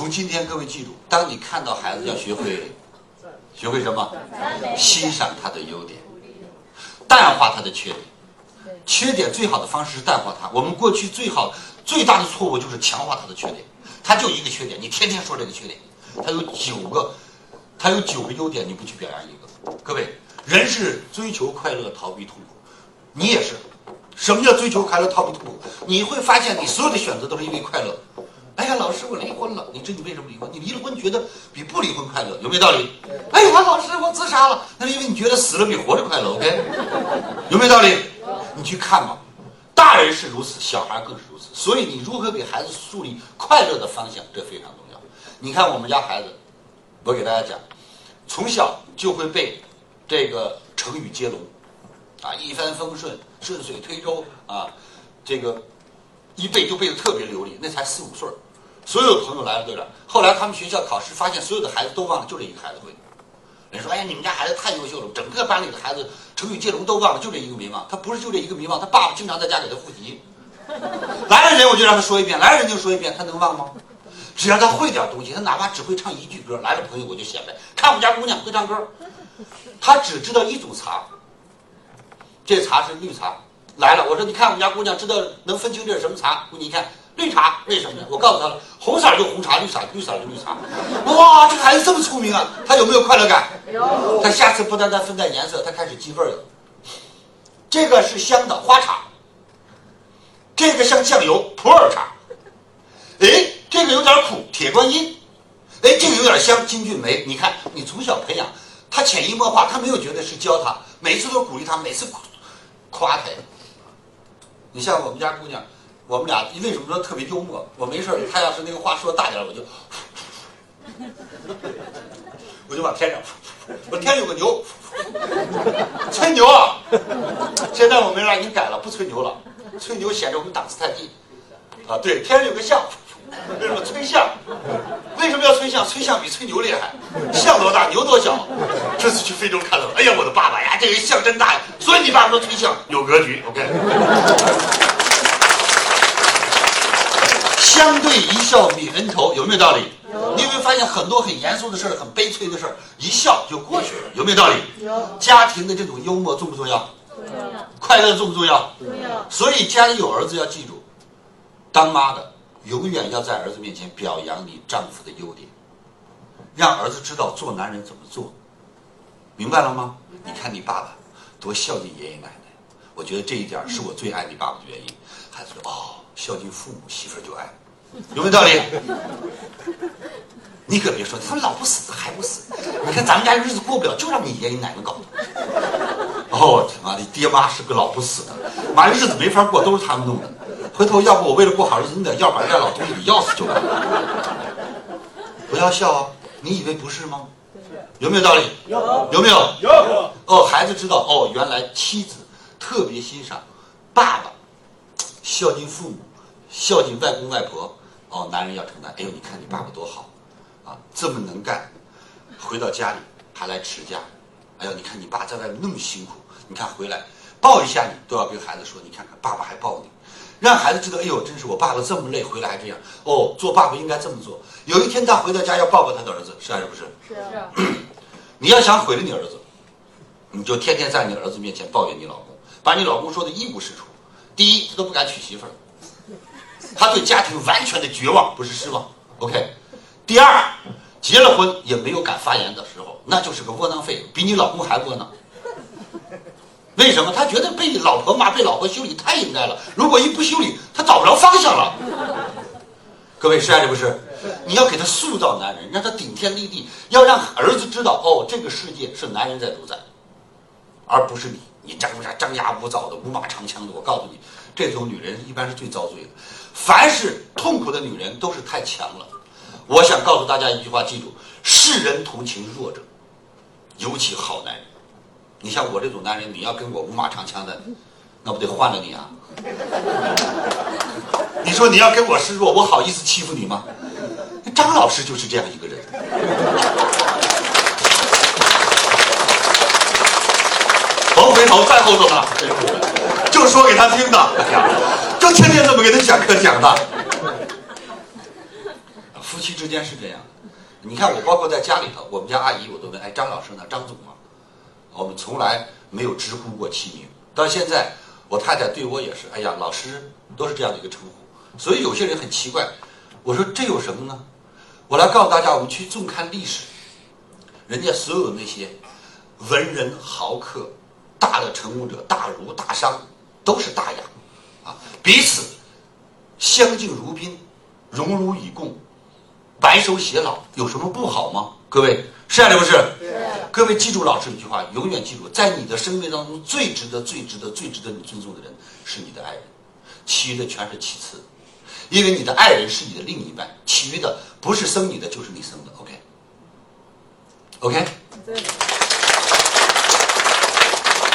从今天各位记住，当你看到孩子，要学会学会什么？欣赏他的优点，淡化他的缺点。缺点最好的方式是淡化它。我们过去最好最大的错误就是强化他的缺点。他就一个缺点，你天天说这个缺点。他有九个，他有九个优点，你不去表扬一个。各位，人是追求快乐，逃避痛苦。你也是。什么叫追求快乐，逃避痛苦？你会发现，你所有的选择都是因为快乐。哎呀，老师，我离婚了。你知你为什么离婚？你离了婚觉得比不离婚快乐，有没有道理？哎呀，老师，我自杀了。那是因为你觉得死了比活着快乐。OK，有没有道理？你去看嘛。大人是如此，小孩更是如此。所以，你如何给孩子树立快乐的方向，这非常重要。你看我们家孩子，我给大家讲，从小就会背这个成语接龙，啊，一帆风顺，顺水推舟啊，这个一背就背得特别流利。那才四五岁儿所有朋友来了都了。后来他们学校考试发现，所有的孩子都忘了，就这一个孩子会。人说：“哎呀，你们家孩子太优秀了，整个班里的孩子成语接龙都忘了，就这一个没忘。他不是就这一个没忘，他爸爸经常在家给他复习。来了人我就让他说一遍，来了人就说一遍，他能忘吗？只要他会点东西，他哪怕只会唱一句歌，来了朋友我就显摆，看我们家姑娘会唱歌。他只知道一种茶，这茶是绿茶。来了，我说你看我们家姑娘知道能分清这是什么茶，姑娘一看。”绿茶为什么呢？我告诉他了，红色就红茶，绿色绿色就绿茶。哇，这孩子这么聪明啊！他有没有快乐感？有。他下次不单单分辨颜色，他开始记味儿了。这个是香的花茶，这个像酱油普洱茶。哎，这个有点苦铁观音。哎，这个有点香金骏眉。你看，你从小培养他潜移默化，他没有觉得是教他，每次都鼓励他，每次夸他。你像我们家姑娘。我们俩为什么说特别幽默？我没事他要是那个话说大点我就，我就往天上，我天有个牛，吹牛啊！现在我们俩已经改了，不吹牛了，吹牛显得我们档次太低。啊，对，天上有个象，为什么吹象？为什么要吹象？吹象比吹牛厉害，象多大，牛多小。这次去非洲看到了，哎呀，我的爸爸呀，这个象真大呀！所以你爸说吹象有格局，OK。相对一笑泯恩仇，有没有道理？有。你有没有发现很多很严肃的事儿、很悲催的事儿，一笑就过去了，有没有道理？有。家庭的这种幽默重不重要？重要。快乐重不重要？重要。所以家里有儿子要记住，当妈的永远要在儿子面前表扬你丈夫的优点，让儿子知道做男人怎么做，明白了吗？你看你爸爸多孝敬爷爷奶奶，我觉得这一点是我最爱你爸爸的原因。孩子说哦，孝敬父母，媳妇儿就爱。有没有道理？你可别说，他老不死还不死。你看咱们家日子过不了，就让你爷爷奶奶搞的。哦，他妈的，爹妈是个老不死的，妈日子没法过，都是他们弄的。回头要不我为了过好日子，你得要把这老东西给要死就完了。不要笑啊！你以为不是吗？有没有道理？有。有没有？有。哦，孩子知道哦，原来妻子特别欣赏爸爸孝敬父母，孝敬外公外婆。哦，男人要承担。哎呦，你看你爸爸多好，啊，这么能干，回到家里还来持家。哎呦，你看你爸在外面那么辛苦，你看回来抱一下你都要跟孩子说，你看看爸爸还抱你，让孩子知道，哎呦，真是我爸爸这么累回来还这样。哦，做爸爸应该这么做。有一天他回到家要抱抱他的儿子，是还是不是？是啊。你要想毁了你儿子，你就天天在你儿子面前抱怨你老公，把你老公说的一无是处。第一，他都不敢娶媳妇儿。他对家庭完全的绝望，不是失望。OK，第二，结了婚也没有敢发言的时候，那就是个窝囊废，比你老公还窝囊。为什么？他觉得被老婆骂、被老婆修理太应该了。如果一不修理，他找不着方向了。各位是还是不是？你要给他塑造男人，让他顶天立地，要让儿子知道，哦，这个世界是男人在主宰，而不是你。你张牙张牙舞爪的、五马长枪的。我告诉你，这种女人一般是最遭罪的。凡是痛苦的女人都是太强了。我想告诉大家一句话，记住：世人同情弱者，尤其好男人。你像我这种男人，你要跟我五马长枪的，那不得换了你啊？你说你要跟我示弱，我好意思欺负你吗？张老师就是这样一个人。甭回头，在后头呢，就说给他听的。就天天这么给他讲课讲的，夫夫妻之间是这样的。你看我，包括在家里头，我们家阿姨我都问，哎，张老师呢？张总吗？我们从来没有直呼过其名。到现在，我太太对我也是，哎呀，老师都是这样的一个称呼。所以有些人很奇怪，我说这有什么呢？我来告诉大家，我们去纵看历史，人家所有那些文人豪客、大的成功者、大儒大商，都是大雅，啊，彼此相敬如宾，荣辱与共，白首偕老，有什么不好吗？各位是还是不是？各位记住老师一句话，永远记住，在你的生命当中最值得、最值得、最值得你尊重的人是你的爱人，其余的全是其次。因为你的爱人是你的另一半，其余的不是生你的就是你生的。OK，OK。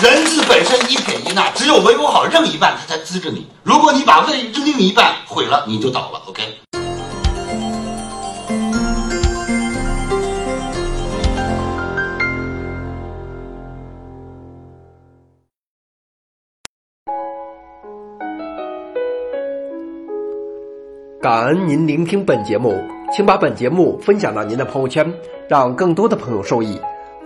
人字本身一撇一捺，只有维护好另一半，他才资着你。如果你把另另一半毁了，你就倒了。OK。感恩您聆听本节目，请把本节目分享到您的朋友圈，让更多的朋友受益。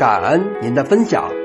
感恩您的分享。